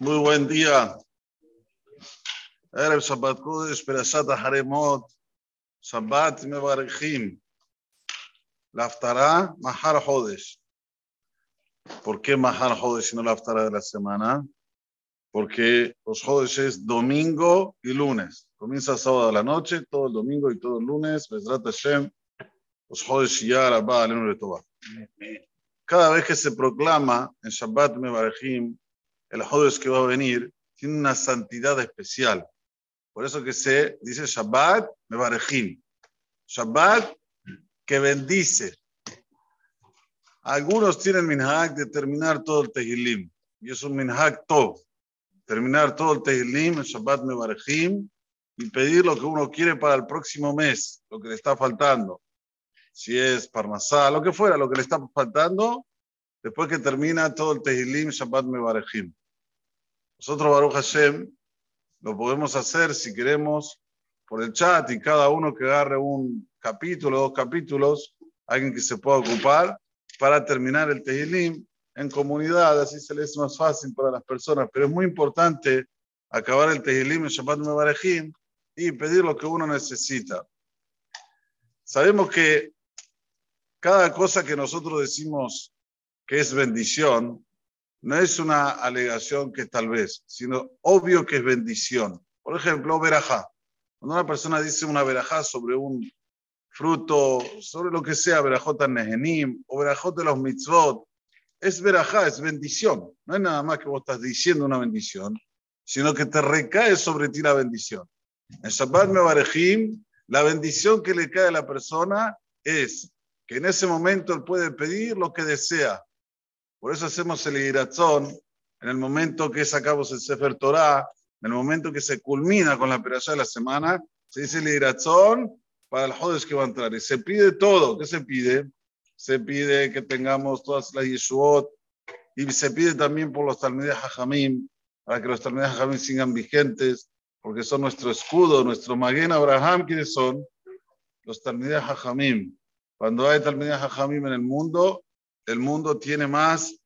Muy buen día. Erev Shabbat Kodesh, Perashat Haremot, Shabbat Mevarechim. La Haftarah, Mahar Hodesh. ¿Por qué Mahar Hodesh y no la Haftarah de la semana? Porque los Hodesh es domingo y lunes. Comienza sábado a la noche, todo el domingo y todo el lunes. Bezrat Hashem, los Hodesh ya Rabba Alenu Letová. Cada vez que se proclama en Shabbat Mevarechim, el Hodesh que va a venir tiene una santidad especial. Por eso que se dice Shabbat Mevarechim. Shabbat que bendice. Algunos tienen minhag de terminar todo el Tehilim. Y es un minhag tov. Terminar todo el Tehilim, el Shabbat Mevarechim, y pedir lo que uno quiere para el próximo mes, lo que le está faltando. Si es Parnasá, lo que fuera, lo que le está faltando, después que termina todo el Tehilim, Shabbat Mevarechim. Nosotros, Baruch Hashem, lo podemos hacer si queremos por el chat y cada uno que agarre un capítulo, dos capítulos, alguien que se pueda ocupar para terminar el Tehilim en comunidad, así se le es más fácil para las personas. Pero es muy importante acabar el Tehilim en Shabbat Mevarechim y pedir lo que uno necesita. Sabemos que cada cosa que nosotros decimos que es bendición, no es una alegación que tal vez, sino obvio que es bendición. Por ejemplo, verajá. Cuando una persona dice una verajá sobre un fruto, sobre lo que sea, verajot nehenim o verajot de los mitzvot, es verajá, es bendición. No es nada más que vos estás diciendo una bendición, sino que te recae sobre ti la bendición. En Shabbat Mevarejim, la bendición que le cae a la persona es que en ese momento él puede pedir lo que desea, por eso hacemos el Iratzón en el momento que sacamos el Sefer Torah, en el momento que se culmina con la operación de la semana, se dice el Iratzón para el Jodes que va a entrar. Y se pide todo. ¿Qué se pide? Se pide que tengamos todas las Yeshuot y se pide también por los Talmideh Hajamim, para que los Talmideh Hajamim sigan vigentes, porque son nuestro escudo, nuestro Maguen Abraham. ¿Quiénes son? Los Talmideh Hajamim. Cuando hay Talmideh Hajamim en el mundo, el mundo tiene más,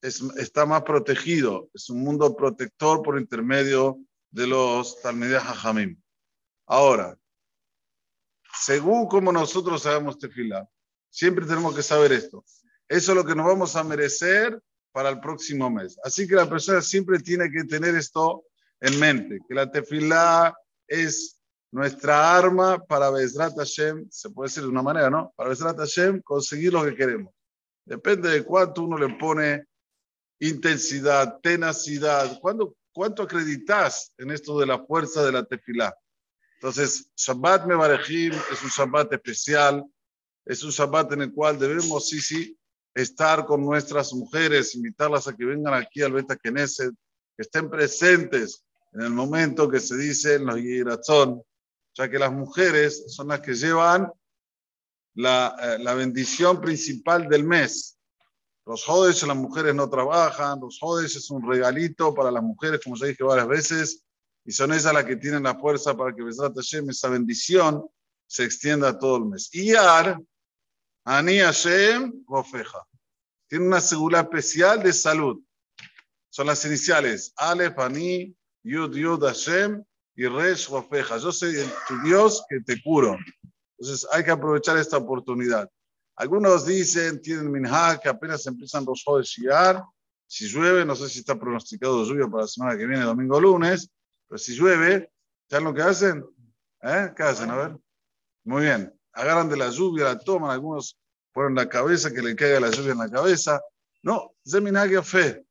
está más protegido, es un mundo protector por intermedio de los Talmideh Hajamim. Ahora, según como nosotros sabemos tefilá, siempre tenemos que saber esto. Eso es lo que nos vamos a merecer para el próximo mes. Así que la persona siempre tiene que tener esto en mente, que la tefilá es nuestra arma para Bezrat Hashem, se puede decir de una manera, ¿no? Para Bezrat Hashem conseguir lo que queremos. Depende de cuánto uno le pone intensidad, tenacidad, cuánto, acreditas en esto de la fuerza de la tefilá. Entonces, Shabbat Mevarejim es un Shabbat especial, es un Shabbat en el cual debemos, sí, sí, estar con nuestras mujeres, invitarlas a que vengan aquí al Beta Knesset, que estén presentes en el momento que se dice en los Yiratzón, ya que las mujeres son las que llevan la, eh, la bendición principal del mes. Los jodes, las mujeres no trabajan, los jodes es un regalito para las mujeres, como ya dije varias veces, y son ellas las que tienen la fuerza para que Hashem, esa bendición se extienda todo el mes. Y Ar, Ani Hashem, Rofeja. Tiene una seguridad especial de salud. Son las iniciales, Aleph, Ani, Yud, Yud, Hashem y Resh, Rofeja. Yo soy tu Dios que te curo. Entonces hay que aprovechar esta oportunidad. Algunos dicen, tienen minhag, que apenas empiezan los de Shiar. Si llueve, no sé si está pronosticado lluvia para la semana que viene, domingo o lunes, pero si llueve, ¿saben lo que hacen? ¿Eh? ¿Qué hacen? A ver. Muy bien. Agarran de la lluvia, la toman, algunos ponen la cabeza, que le caiga la lluvia en la cabeza. No, es minhag fe.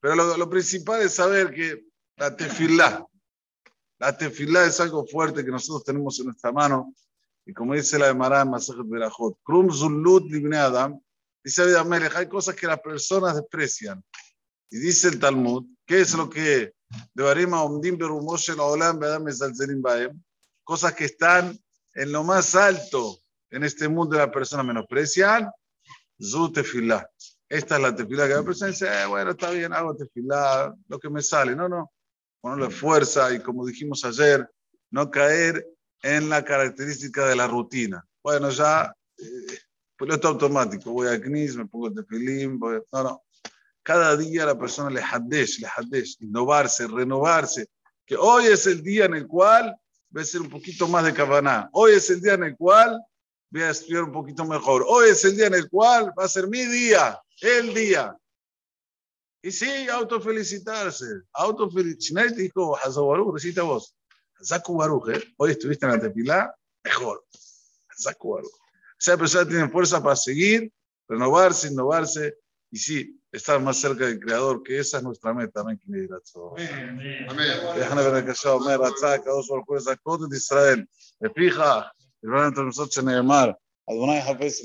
Pero lo, lo, principal es saber que la tefilá, la tefilá es algo fuerte que nosotros tenemos en nuestra mano y como dice la de Marán Masajet Berajot, Krum Zulut Libne Adam, dice David Amelech, hay cosas que las personas desprecian. Y dice el Talmud, ¿qué es lo que Devarima Omdim Berumoshe la Olam Bedam Ezalzelim Baem? Cosas que están en lo más alto en este mundo de la persona menosprecian, Zu Tefilá. Esta es la tefilá que la persona dice, eh, bueno, está bien, hago tefilá, lo que me sale. No, no. Ponerle fuerza y como dijimos ayer, no caer en la característica de la rutina. Bueno, ya, eh, piloto automático, voy a CNIS, me pongo tefilín, voy, no, no. cada día la persona le hadesh, le hadesh, innovarse, renovarse, que hoy es el día en el cual voy a ser un poquito más de cabana, hoy es el día en el cual voy a estudiar un poquito mejor, hoy es el día en el cual va a ser mi día, el día. Y sí, autofelicitarse, autofelicitarse. dijo, recita vos, Hazaku Baruch, ¿eh? hoy estuviste en la tepilá, mejor, Hazaku Baruch. Esa persona tiene fuerza para seguir, renovarse, innovarse, y sí, estar más cerca del Creador, que esa es nuestra meta. Amén. Déjame ver que sea Omer, Ratzak, dos por juez, de Israel. Me fija, el entre nosotros en el mar. Adonai Hafez,